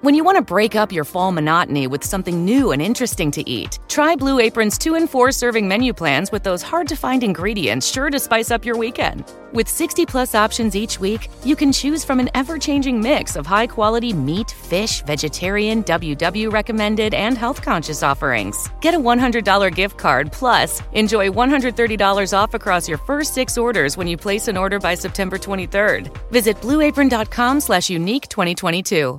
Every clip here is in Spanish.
When you want to break up your fall monotony with something new and interesting to eat, try Blue Apron's 2 and 4 serving menu plans with those hard to find ingredients sure to spice up your weekend. With 60 plus options each week, you can choose from an ever changing mix of high quality meat, fish, vegetarian, WW recommended, and health conscious offerings. Get a $100 gift card plus enjoy $130 off across your first six orders when you place an order by September 23rd. Visit blueapron.com slash unique 2022.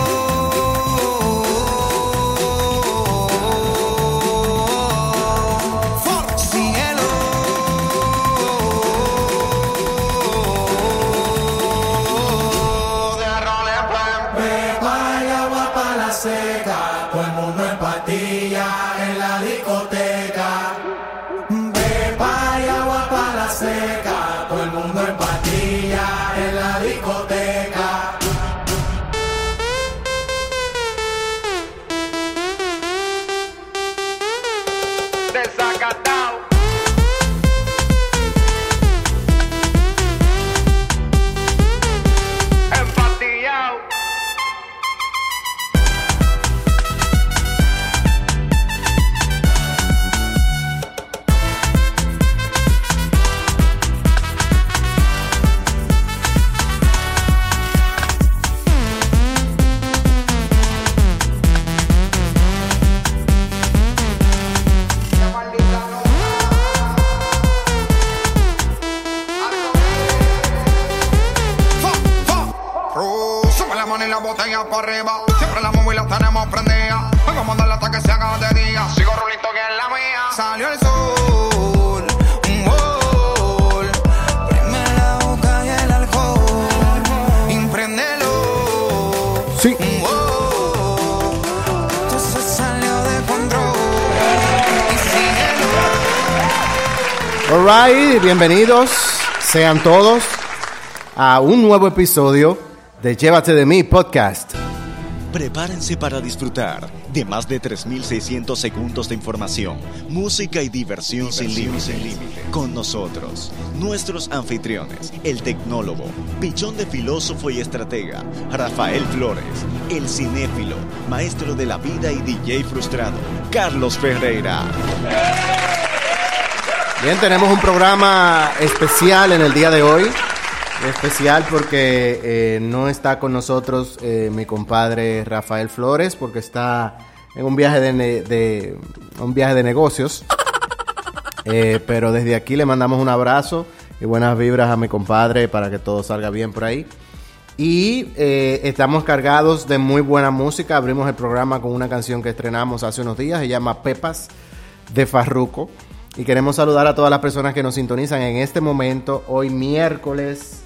say Alright, bienvenidos sean todos a un nuevo episodio de Llévate de mí podcast. Prepárense para disfrutar de más de 3.600 segundos de información, música y diversión, sin límites. Con nosotros, nuestros anfitriones, el tecnólogo, pichón de filósofo y estratega, Rafael Flores, el cinéfilo, maestro de la vida y DJ frustrado, Carlos Ferreira. Bien, tenemos un programa especial en el día de hoy. Especial porque eh, no está con nosotros eh, mi compadre Rafael Flores porque está en un viaje de, un viaje de negocios. Eh, pero desde aquí le mandamos un abrazo y buenas vibras a mi compadre para que todo salga bien por ahí. Y estamos cargados de muy buena música. Abrimos el programa con una canción que estrenamos hace unos días. Se llama Pepas de Farruco. Y queremos saludar a todas las personas que nos sintonizan en este momento, hoy miércoles,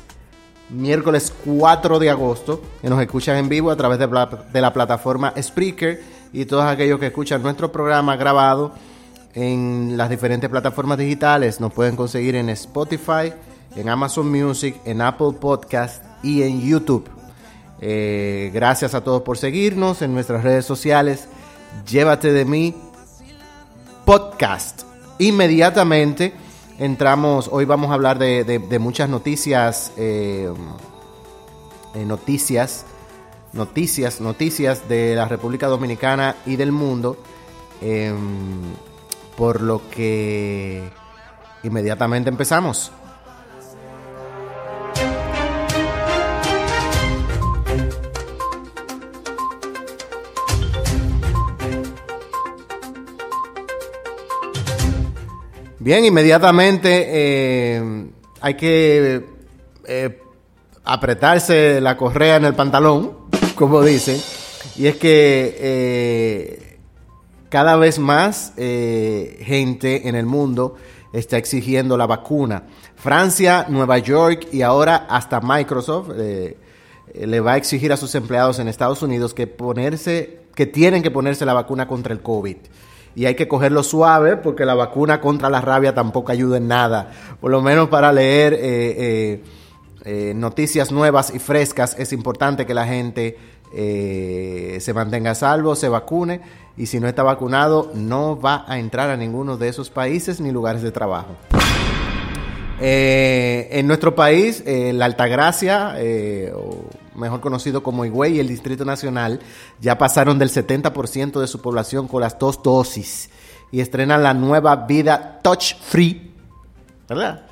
miércoles 4 de agosto, que nos escuchan en vivo a través de, la plataforma Spreaker y todos aquellos que escuchan nuestro programa grabado en las diferentes plataformas digitales. Nos pueden conseguir en Spotify, en Amazon Music, en Apple Podcast y en YouTube. Eh, gracias a todos por seguirnos en nuestras redes sociales. Llévate de mí podcast. Inmediatamente entramos, hoy vamos a hablar de, muchas noticias, eh, eh, noticias, noticias, noticias de la República Dominicana y del mundo, em, por lo que inmediatamente empezamos. Bien, inmediatamente eh, hay que eh, apretarse la correa en el pantalón, como dicen, y es que eh, cada vez más gente en el mundo está exigiendo la vacuna. Francia, Nueva York y ahora hasta Microsoft le va a exigir a sus empleados en Estados Unidos que ponerse, que tienen que ponerse la vacuna contra el COVID. Y hay que cogerlo suave porque la vacuna contra la rabia tampoco ayuda en nada. Por lo menos para leer eh, eh, eh, noticias nuevas y frescas es importante que la gente se mantenga a salvo, se vacune y si no está vacunado no va a entrar a ninguno de esos países ni lugares de trabajo. en nuestro país, la Altagracia, o mejor conocido como Higüey y el Distrito Nacional, ya pasaron del 70% de su población con las dos dosis y estrenan la nueva vida touch free, ¿verdad?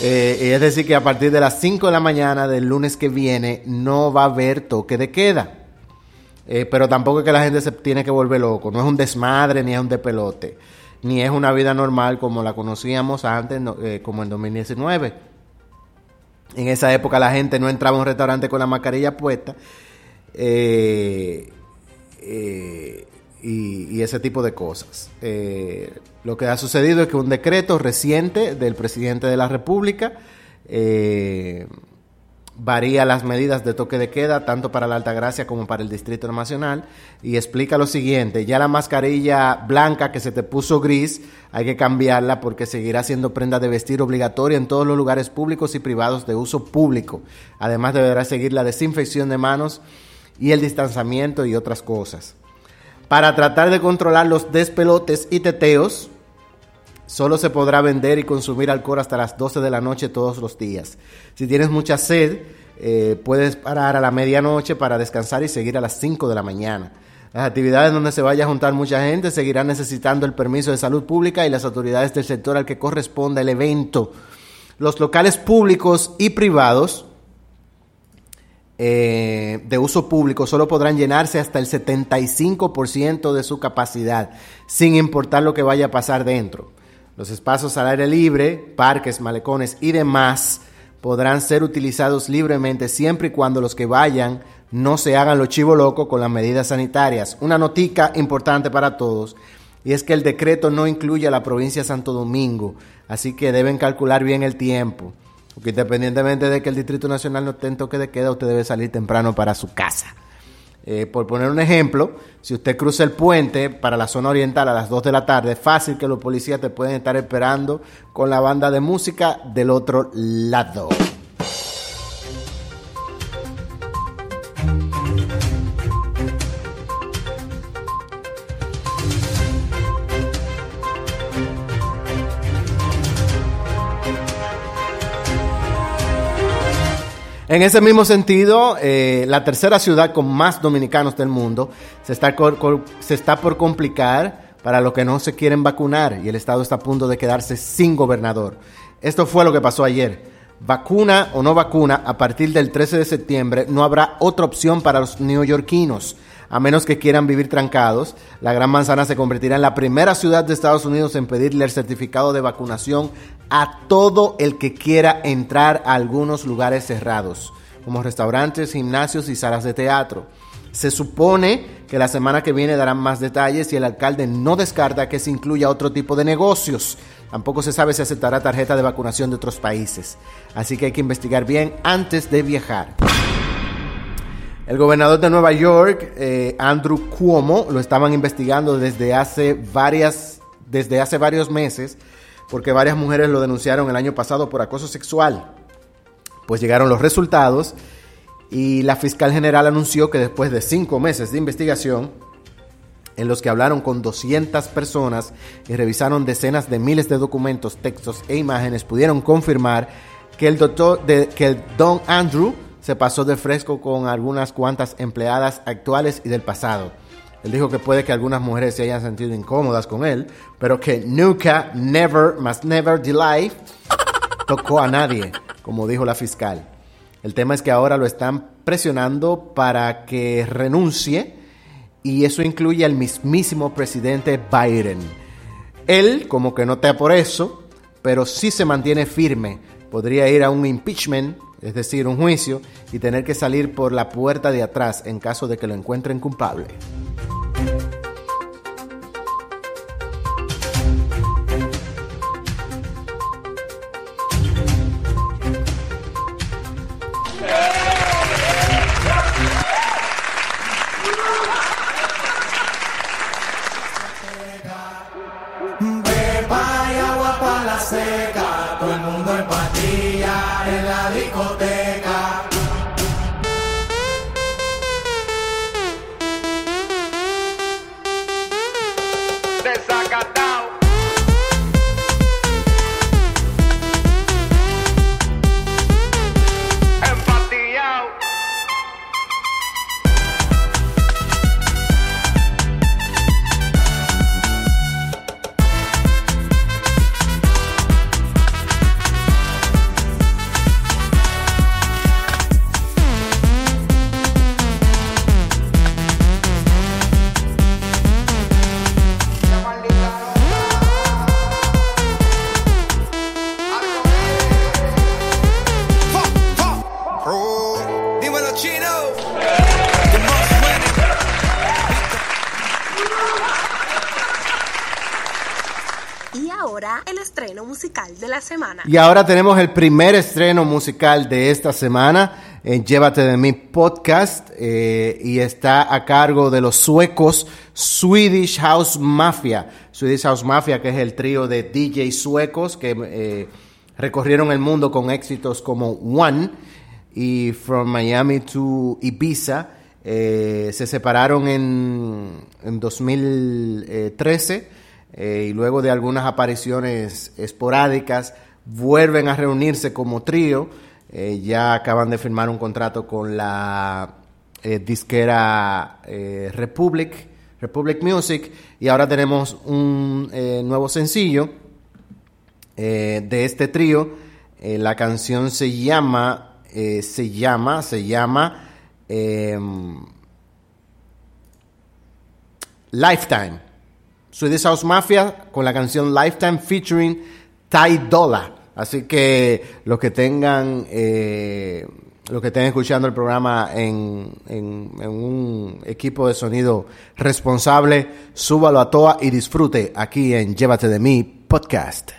Eh, es decir, que a partir de las 5 de la mañana del lunes que viene no va a haber toque de queda. Eh, pero tampoco es que la gente se tiene que volver loco. No es un desmadre ni es un pelote, Ni es una vida normal como la conocíamos antes, eh, como en 2019. En esa época la gente no entraba a un restaurante con la mascarilla puesta. Eh, eh, y, ese tipo de cosas. Eh, lo que ha sucedido es que un decreto reciente del presidente de la República varía las medidas de toque de queda tanto para la Altagracia como para el Distrito Nacional y explica lo siguiente, ya la mascarilla blanca que se te puso gris hay que cambiarla porque seguirá siendo prenda de vestir obligatoria en todos los lugares públicos y privados de uso público. Además deberá seguir la desinfección de manos y el distanciamiento y otras cosas. Para tratar de controlar los despelotes y teteos, Solo se podrá vender y consumir alcohol hasta las 12 de la noche todos los días. Si tienes mucha sed, eh, puedes parar a la medianoche para descansar y seguir a las 5 de la mañana. Las actividades donde se vaya a juntar mucha gente seguirán necesitando el permiso de salud pública y las autoridades del sector al que corresponda el evento. Los locales públicos y privados eh, de uso público solo podrán llenarse hasta el 75% de su capacidad, sin importar lo que vaya a pasar dentro. Los espacios al aire libre, parques, malecones y demás podrán ser utilizados libremente siempre y cuando los que vayan no se hagan lo chivo loco con las medidas sanitarias. Una notica importante para todos y es que el decreto no incluye a la provincia de Santo Domingo, así que deben calcular bien el tiempo. Porque independientemente de que el Distrito Nacional no esté en toque de queda, usted debe salir temprano para su casa. Eh, por poner un ejemplo, si usted cruza el puente para la zona oriental a las 2 de la tarde, fácil que los policías te pueden estar esperando con la banda de música del otro lado. En ese mismo sentido, eh, la tercera ciudad con más dominicanos del mundo se está, se está por complicar para los que no se quieren vacunar y el Estado está a punto de quedarse sin gobernador. Esto fue lo que pasó ayer. Vacuna o no vacuna, a partir del 13 de septiembre no habrá otra opción para los neoyorquinos. A menos que quieran vivir trancados, la Gran Manzana se convertirá en la primera ciudad de Estados Unidos en pedirle el certificado de vacunación a todo el que quiera entrar a algunos lugares cerrados, como restaurantes, gimnasios y salas de teatro. Se supone que la semana que viene darán más detalles y el alcalde no descarta que se incluya otro tipo de negocios. Tampoco se sabe si aceptará tarjeta de vacunación de otros países. Así que hay que investigar bien antes de viajar. El gobernador de Nueva York, eh, Andrew Cuomo, lo estaban investigando desde hace, varias, desde hace varios meses porque varias mujeres lo denunciaron el año pasado por acoso sexual. Pues llegaron los resultados y la fiscal general anunció que después de cinco meses de investigación, en los que hablaron con 200 personas y revisaron decenas de miles de documentos, textos e imágenes, pudieron confirmar que el doctor, que el Don Andrew se pasó de fresco con algunas cuantas empleadas actuales y del pasado él dijo que puede que algunas mujeres se hayan sentido incómodas con él, pero que nunca, never, must never, delay tocó a nadie, como dijo la fiscal. El tema es que ahora lo están presionando para que renuncie y eso incluye al mismísimo presidente Biden. Él, como que no está por eso, pero sí se mantiene firme. Podría ir a un impeachment, es decir, un juicio, y tener que salir por la puerta de atrás en caso de que lo encuentren culpable. Y ahora tenemos el primer estreno musical de esta semana en Llévate de mí podcast eh, y está a cargo de los suecos Swedish House Mafia. Swedish House Mafia que es el trío de DJ suecos que eh, recorrieron el mundo con éxitos como One y From Miami to Ibiza. Eh, se separaron en 2013 eh, y luego de algunas apariciones esporádicas vuelven a reunirse como trío. Eh, ya acaban de firmar un contrato con la eh, disquera eh, Republic, Republic Music y ahora tenemos un nuevo sencillo de este trío. La canción se llama, se llama, se llama em, Lifetime. Swedish House Mafia con la canción Lifetime featuring Ty Dolla. Así que los que tengan, eh, los que estén escuchando el programa en, en- un equipo de sonido responsable, súbalo a toa y disfrute aquí en Llévate de mí podcast.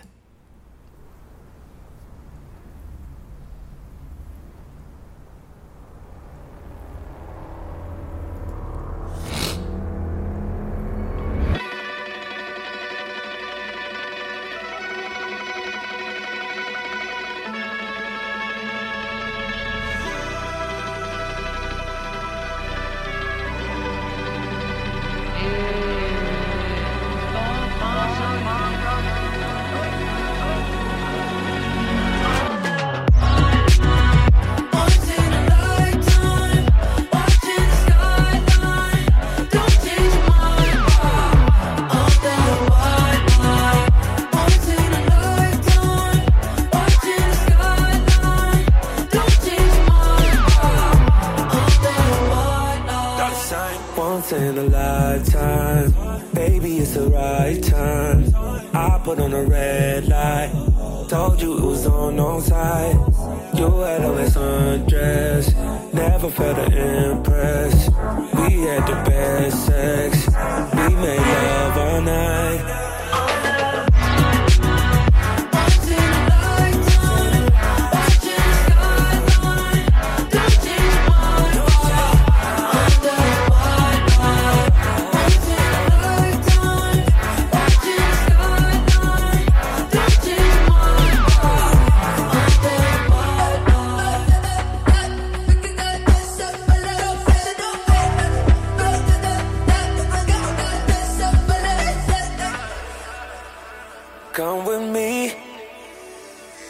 Come with me,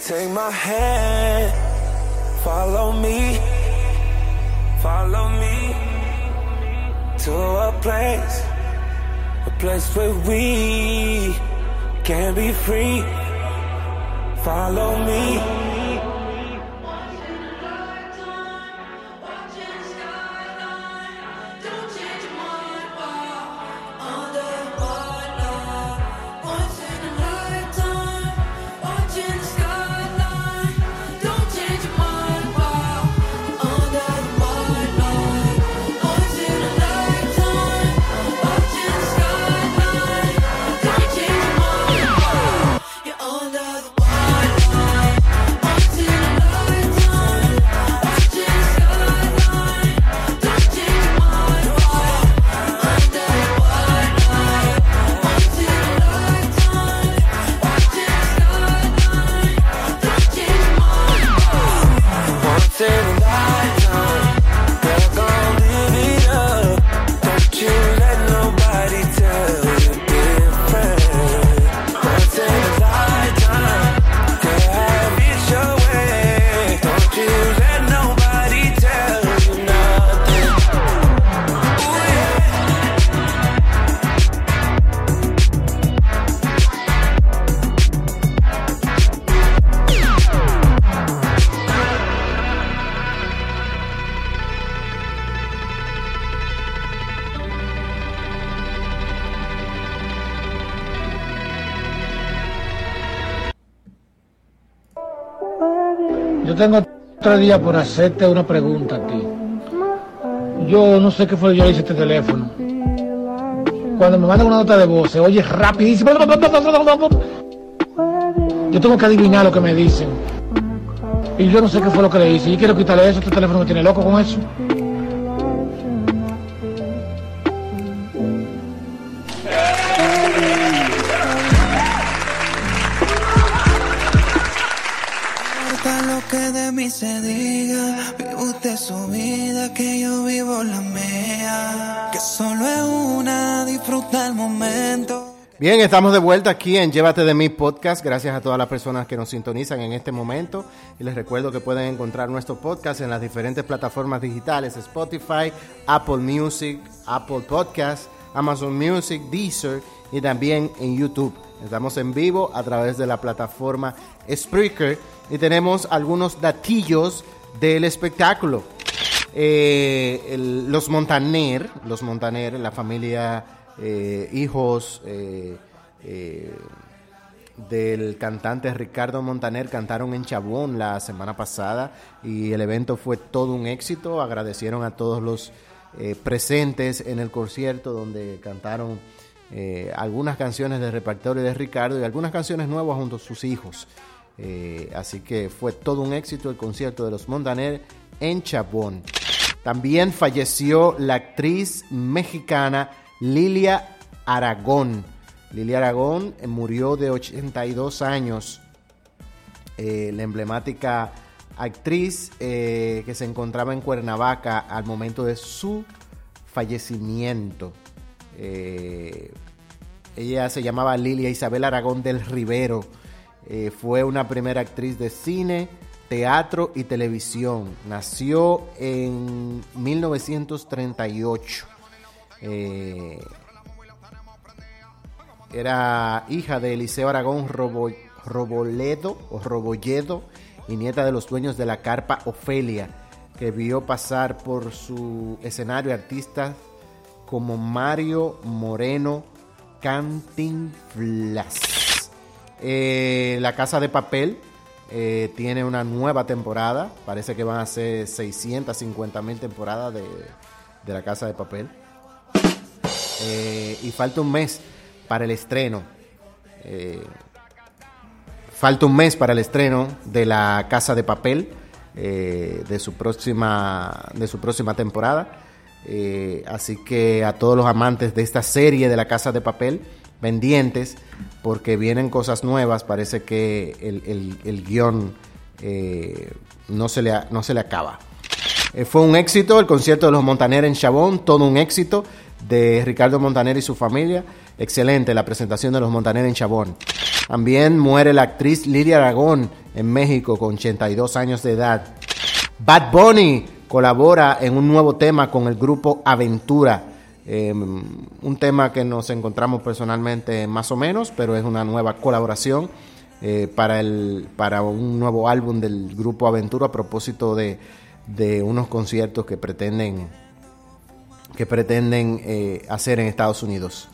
take my hand, follow me, follow me to a place, a place where we can be free. Follow me. Tengo tres días por hacerte una pregunta a ti. Yo no sé qué fue yo hice este teléfono. Cuando me mandan una nota de voz, se oye rapidísimo. Yo tengo que adivinar lo que me dicen. Y yo no sé qué fue lo que le hice. Y quiero quitarle eso. Este teléfono me tiene loco con eso. Mí se diga, vive usted su vida, que yo vivo la mía. Que solo es una, disfruta el momento. Bien, estamos de vuelta aquí en Llévate de mí podcast. Gracias a todas las personas que nos sintonizan en este momento. Y les recuerdo que pueden encontrar nuestro podcast en las diferentes plataformas digitales: Spotify, Apple Music, Apple Podcast, Amazon Music, Deezer y también en YouTube. Estamos en vivo a través de la plataforma Spreaker y tenemos algunos datillos del espectáculo. Eh, los Montaner, los Montaner, la familia, eh, hijos eh, del cantante Ricardo Montaner cantaron en Chabón la semana pasada y el evento fue todo un éxito. Agradecieron a todos los presentes en el concierto donde cantaron eh, algunas canciones del repertorio de Ricardo y algunas canciones nuevas junto a sus hijos. Eh, así que fue todo un éxito el concierto de los Montaner en Chabón. También falleció la actriz mexicana Lilia Aragón. Lilia Aragón murió de 82 años. Eh, la emblemática actriz que se encontraba en Cuernavaca al momento de su fallecimiento. Eh, ella se llamaba Lilia Isabel Aragón del Rivero. Eh, fue una primera actriz de cine, teatro y televisión. Nació en 1938. Eh, era hija de Eliseo Aragón Robo- Roboledo o Robolledo y nieta de los dueños de la carpa Ofelia, que vio pasar por su escenario artistas como Mario Moreno Cantinflas. Eh, la Casa de Papel eh, tiene una nueva temporada. Parece que van a ser 650 mil temporadas de, La Casa de Papel. Eh, y falta un mes para el estreno. Eh, falta un mes para el estreno de La Casa de Papel. de su próxima de su próxima temporada Eh, así que a todos los amantes de esta serie de La Casa de Papel pendientes porque vienen cosas nuevas parece que el, el- el guion eh, no, se le, no se le acaba eh, fue un éxito el concierto de los Montaner en Chabón, todo un éxito de Ricardo Montaner y su familia. Excelente la presentación de los Montaner en Chabón. También muere la actriz Lidia Aragón en México con 82 años de edad. Bad Bunny colabora en un nuevo tema con el grupo Aventura. Eh, un tema que nos encontramos personalmente más o menos, pero es una nueva colaboración eh, para, el, para un nuevo álbum del grupo Aventura a propósito de, de unos conciertos que pretenden, que pretenden eh, hacer en Estados Unidos.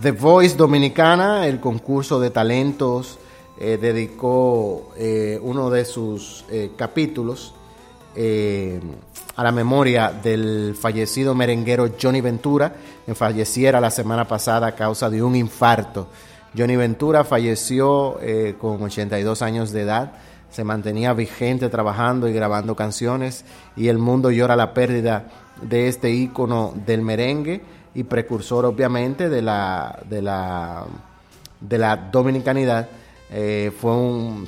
The Voice Dominicana, el concurso de talentos, eh, dedicó uno de sus capítulos eh, a la memoria del fallecido merenguero Johnny Ventura, que falleciera la semana pasada a causa de un infarto. Johnny Ventura falleció eh, con 82 años de edad, se mantenía vigente trabajando y grabando canciones y el mundo llora la pérdida de este ícono del merengue y precursor obviamente de la, de la, dominicanidad. Eh, fue un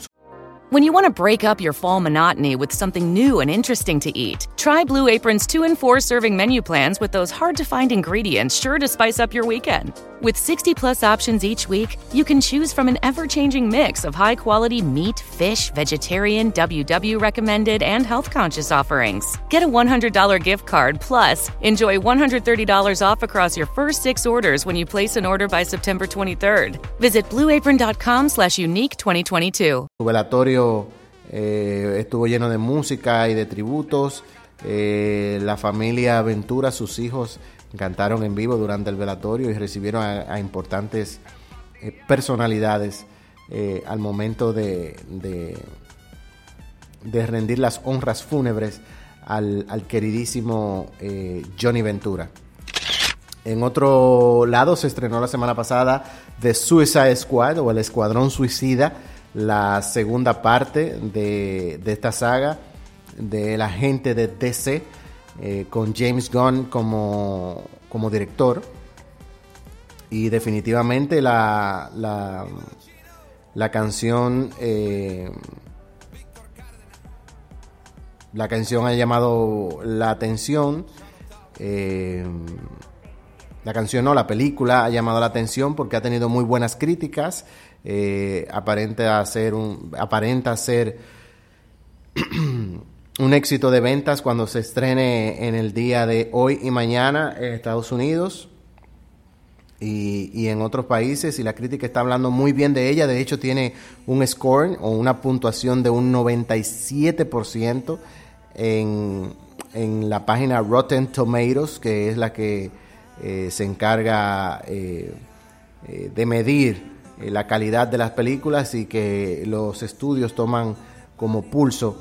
When you want to break up your fall monotony with something new and interesting to eat, try Blue Apron's 2 and 4 serving menu plans with those hard to find ingredients sure to spice up your weekend. With 60 plus options each week, you can choose from an ever changing mix of high quality meat, fish, vegetarian, WW recommended, and health conscious offerings. Get a $100 gift card plus enjoy $130 off across your first six orders when you place an order by September 23rd. Visit blueapron.com slash unique 2022. Su velatorio eh, estuvo lleno de música y de tributos. Eh, la familia Ventura, sus hijos, cantaron en vivo durante el velatorio y recibieron a, importantes eh, personalidades eh, al momento de, rendir las honras fúnebres al, queridísimo eh, Johnny Ventura. En otro lado se estrenó la semana pasada The Suicide Squad o el Escuadrón Suicida, la segunda parte de esta saga de la gente de DC eh, con James Gunn como, como director. Y definitivamente la, la, la canción eh, la canción ha llamado la atención. eh, la canción no, la película ha llamado la atención porque ha tenido muy buenas críticas. eh, aparenta ser un, aparenta ser un éxito de ventas cuando se estrene en el día de hoy y mañana en Estados Unidos y, y en otros países y la crítica está hablando muy bien de ella. De hecho, tiene un score o una puntuación de un 97% en, en la página Rotten Tomatoes, que es la que eh, se encarga eh, eh, de medir la calidad de las películas y que los estudios toman como pulso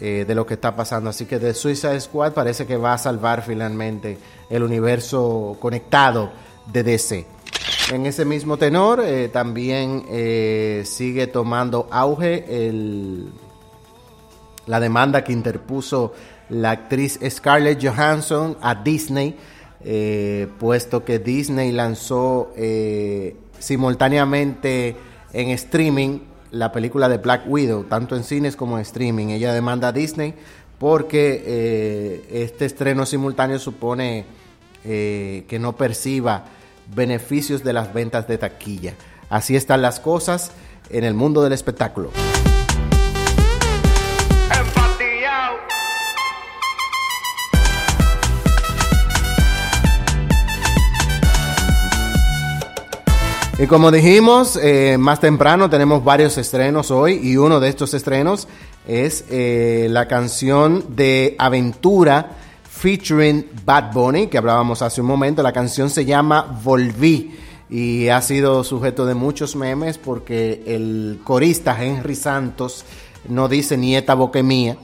eh, de lo que está pasando. Así que The Suicide Squad parece que va a salvar finalmente el universo conectado de DC. En ese mismo tenor, eh, también eh, sigue tomando auge el, la demanda que interpuso la actriz Scarlett Johansson a Disney, puesto que Disney lanzó simultáneamente en streaming la película de Black Widow, tanto en cines como en streaming. Ella demanda a Disney porque eh, este estreno simultáneo supone eh, que no perciba beneficios de las ventas de taquilla. Así están las cosas en el mundo del espectáculo. Y como dijimos, eh, más temprano tenemos varios estrenos hoy y uno de estos estrenos es eh, la canción de Aventura featuring Bad Bunny, que hablábamos hace un momento. La canción se llama Volví y ha sido sujeto de muchos memes porque el corista Henry Santos no dice nieta boque mía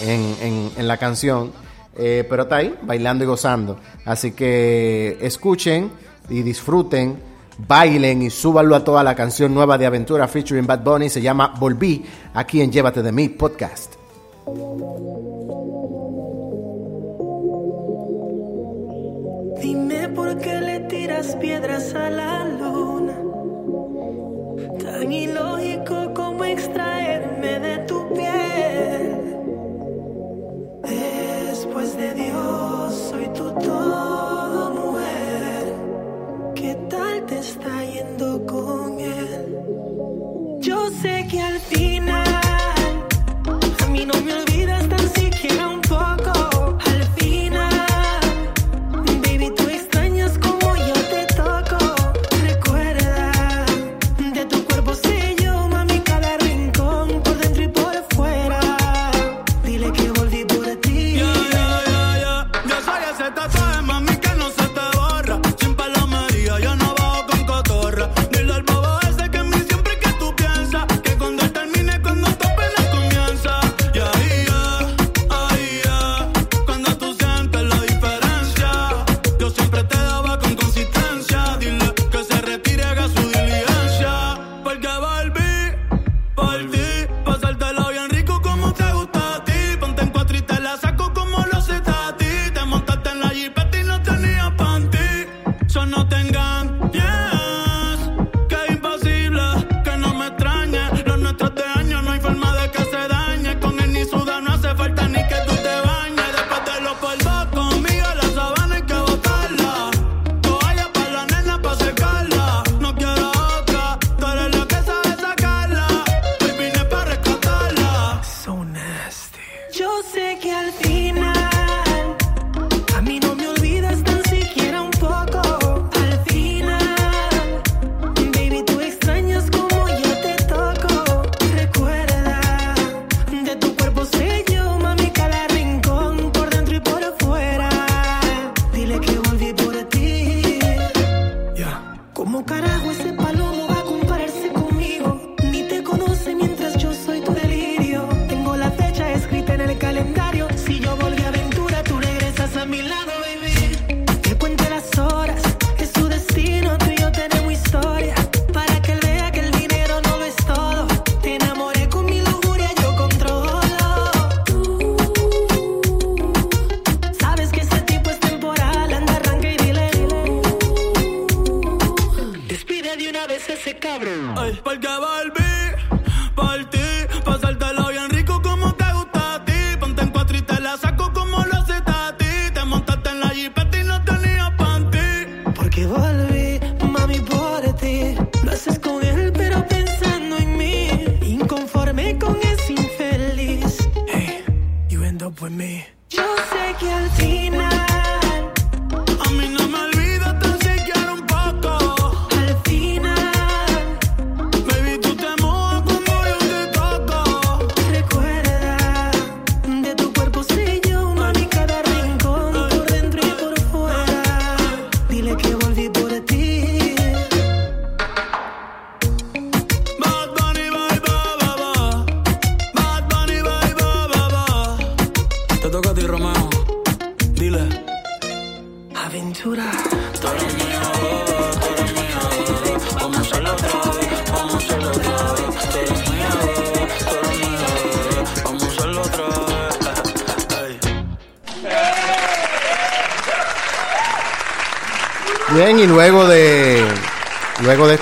en, en- en la canción, eh, pero está ahí bailando y gozando. Así que escuchen y disfruten, bailen y súbanlo a toda la canción nueva de Aventura featuring Bad Bunny. Se llama Volví, aquí en Llévate de mí podcast. Dime por qué le tiras piedras a la luna. Tan ilógico como extraerme de tu piel. Después de Dios, soy tu todo, mujer. ¿Qué tal te está yendo con él?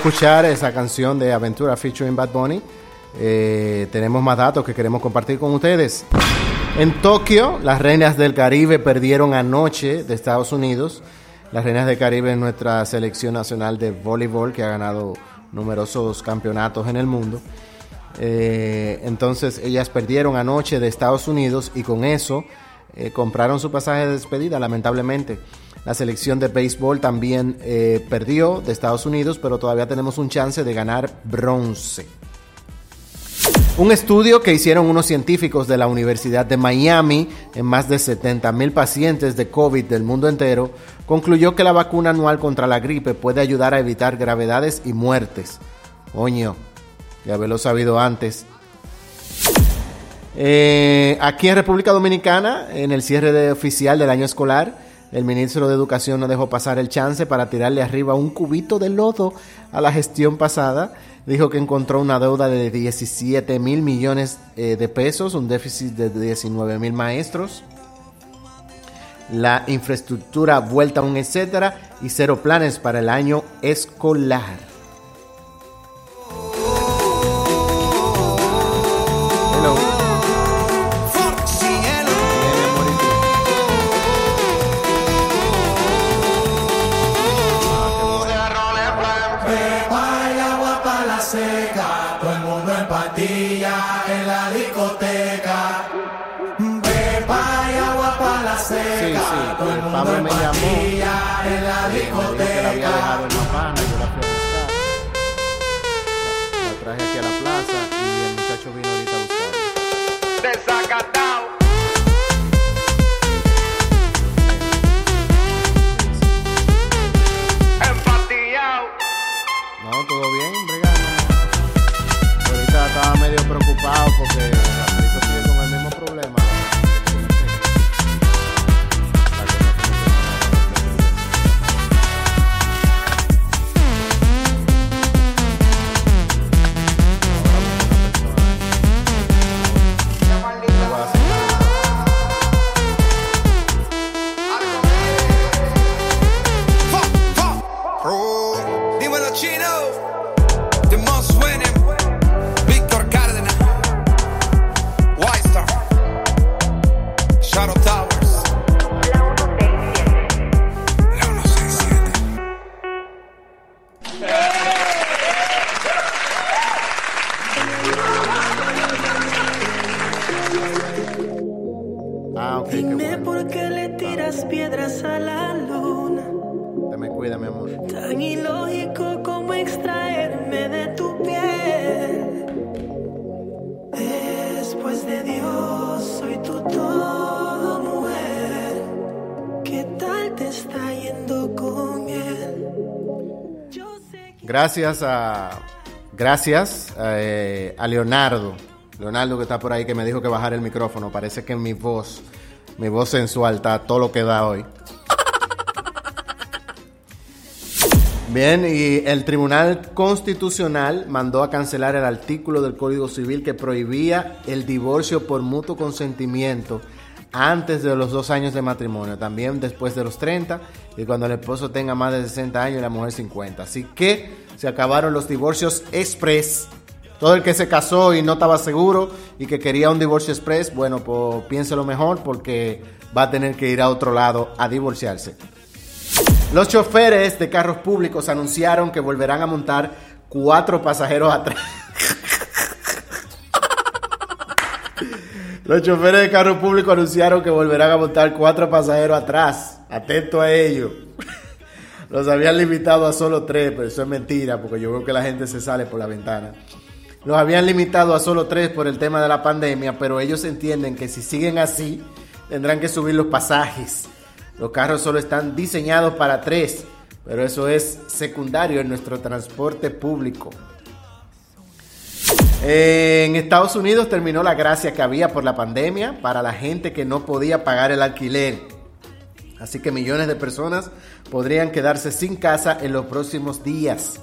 Escuchar esa canción de Aventura featuring Bad Bunny, eh, tenemos más datos que queremos compartir con ustedes. En Tokio, las Reinas del Caribe perdieron anoche de Estados Unidos. Las Reinas del Caribe es nuestra selección nacional de voleibol que ha ganado numerosos campeonatos en el mundo. Eh, entonces ellas perdieron anoche de Estados Unidos y con eso eh, compraron su pasaje de despedida, lamentablemente. La selección de béisbol también eh, perdió de Estados Unidos, pero todavía tenemos un chance de ganar bronce. Un estudio que hicieron unos científicos de la Universidad de Miami en más de 70 mil pacientes de COVID del mundo entero concluyó que la vacuna anual contra la gripe puede ayudar a evitar gravedades y muertes. Coño, de haberlo sabido antes. Eh, aquí en República Dominicana, en el cierre oficial del año escolar, el ministro de Educación no dejó pasar el chance para tirarle arriba un cubito de lodo a la gestión pasada. Dijo que encontró una deuda de 17 mil millones eh, de pesos, un déficit de 19 mil maestros, la infraestructura vuelta a un etcétera y cero planes para el año escolar. Pablo me llamó. en la dijo que la había discoteca. dejado en la pana, amor. Tan ilógico como extraerme de tu piel. Después de Dios, soy tu todo, mujer. ¿Qué tal te está yendo con él? Yo sé que Gracias a. Gracias eh, a Leonardo. Leonardo que está por ahí que me dijo que bajara el micrófono. Parece que mi voz, mi voz sensual está todo lo que da hoy. Bien, y el Tribunal Constitucional mandó a cancelar el artículo del Código Civil que prohibía el divorcio por mutuo consentimiento antes de los dos años de matrimonio, también después de los 30 y cuando el esposo tenga más de 60 años y la mujer 50. Así que Se acabaron los divorcios express. Todo el que se casó y no estaba seguro y que quería un divorcio express, bueno, pues piénselo mejor porque va a tener que ir a otro lado a divorciarse. Los choferes de carros públicos anunciaron que volverán a montar cuatro pasajeros atrás. Los choferes de carros públicos anunciaron que volverán a montar cuatro pasajeros atrás. Atento a ello. Los habían limitado a solo tres, pero eso es mentira, porque yo veo que la gente se sale por la ventana. Los habían limitado a solo tres por el tema de la pandemia, pero ellos entienden que si siguen así, tendrán que subir los pasajes. Los carros solo están diseñados para tres, pero eso es secundario en nuestro transporte público. En Estados Unidos terminó la gracia que había por la pandemia para la gente que no podía pagar el alquiler. Así que millones de personas podrían quedarse sin casa en los próximos días.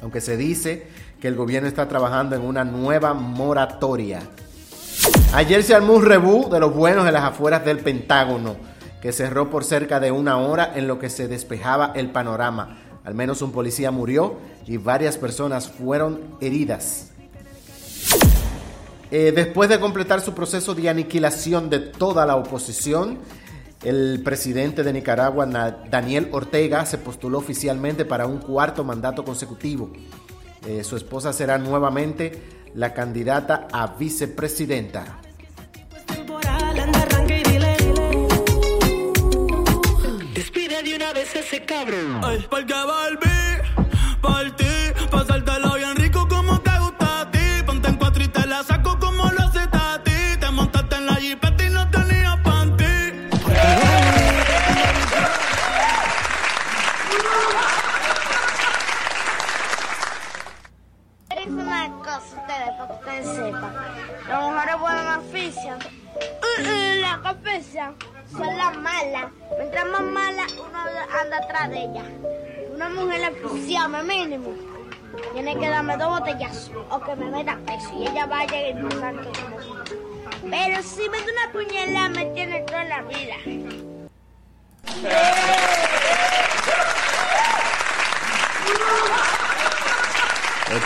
Aunque se dice que el gobierno está trabajando en una nueva moratoria. Ayer se armó un rebú de los buenos en las afueras del Pentágono, que cerró por cerca de una hora en lo que se despejaba el panorama. Al menos un policía murió y varias personas fueron heridas. Eh, después de completar su proceso de aniquilación de toda la oposición, el presidente de Nicaragua, Daniel Ortega, se postuló oficialmente para un cuarto mandato consecutivo. Eh, su esposa será nuevamente la candidata a vicepresidenta. De una vez ese cabrón. Ay, porque volví por ti.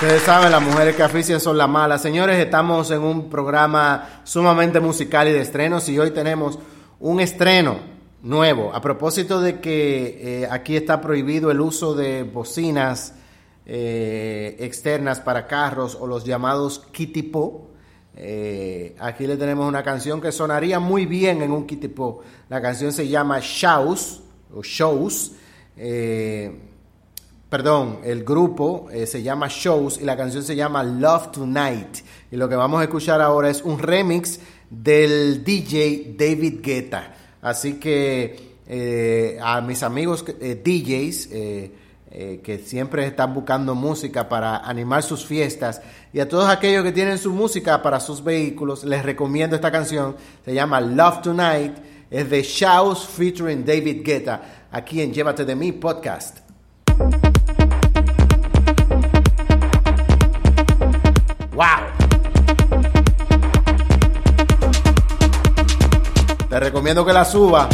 Ustedes saben, las mujeres que afician son las malas. Señores, estamos en un programa sumamente musical y de estrenos y hoy tenemos un estreno nuevo. A propósito de que eh, aquí está prohibido el uso de bocinas eh, externas para carros o los llamados kitipo. Eh, aquí le tenemos una canción que sonaría muy bien en un kitipo. La canción se llama Shows o Shows. Perdón, el grupo eh, se llama Shows y la canción se llama Love Tonight. Y lo que vamos a escuchar ahora es un remix del DJ David Guetta. Así que eh, a mis amigos eh, DJs que siempre están buscando música para animar sus fiestas y a todos aquellos que tienen su música para sus vehículos, les recomiendo esta canción. Se llama Love Tonight. Es de Shows featuring David Guetta. Aquí en Llévate de mí podcast. ¡Wow! Te recomiendo que la suba.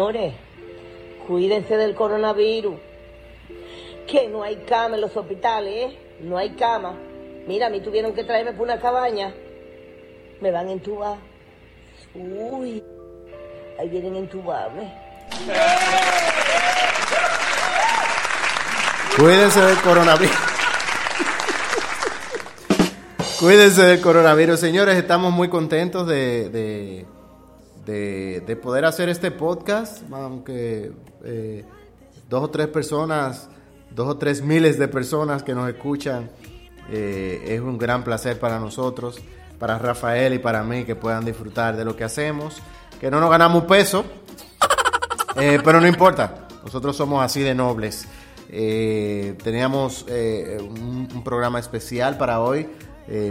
Señores, cuídense del coronavirus. Que no hay cama en los hospitales, ¿eh? No hay cama. Mira, a mí tuvieron que traerme por una cabaña. Me van a entubar. Uy, ahí vienen entubarme. Cuídense del coronavirus. Cuídense del coronavirus, señores. Estamos muy contentos de, de, de- de poder hacer este podcast, aunque eh, dos o tres personas, dos o tres miles de personas que nos escuchan, eh, es un gran placer para nosotros, para Rafael y para mí que puedan disfrutar de lo que hacemos, que no nos ganamos peso, eh, pero no importa, nosotros somos así de nobles. Teníamos un, programa especial para hoy,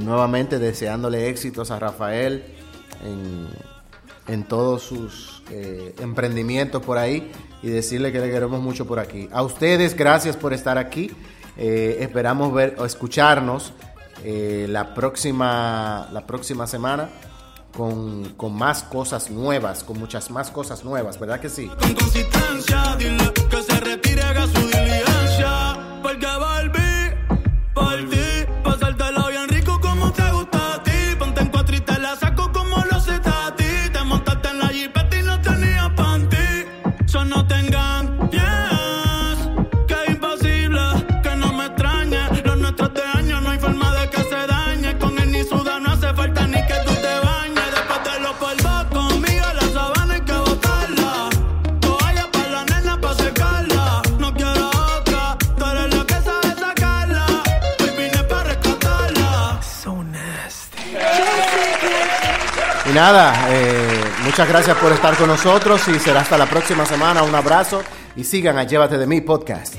nuevamente deseándole éxitos a Rafael en, en todos sus eh, emprendimientos por ahí y decirle que le queremos mucho por aquí. A ustedes, gracias por estar aquí. Eh, esperamos ver o escucharnos eh, la, próxima, la próxima semana con, con más cosas nuevas, con muchas más cosas nuevas, ¿verdad que sí? Nada, eh, muchas gracias por estar con nosotros y será hasta la próxima semana. Un abrazo y sigan a Llévate de mí podcast.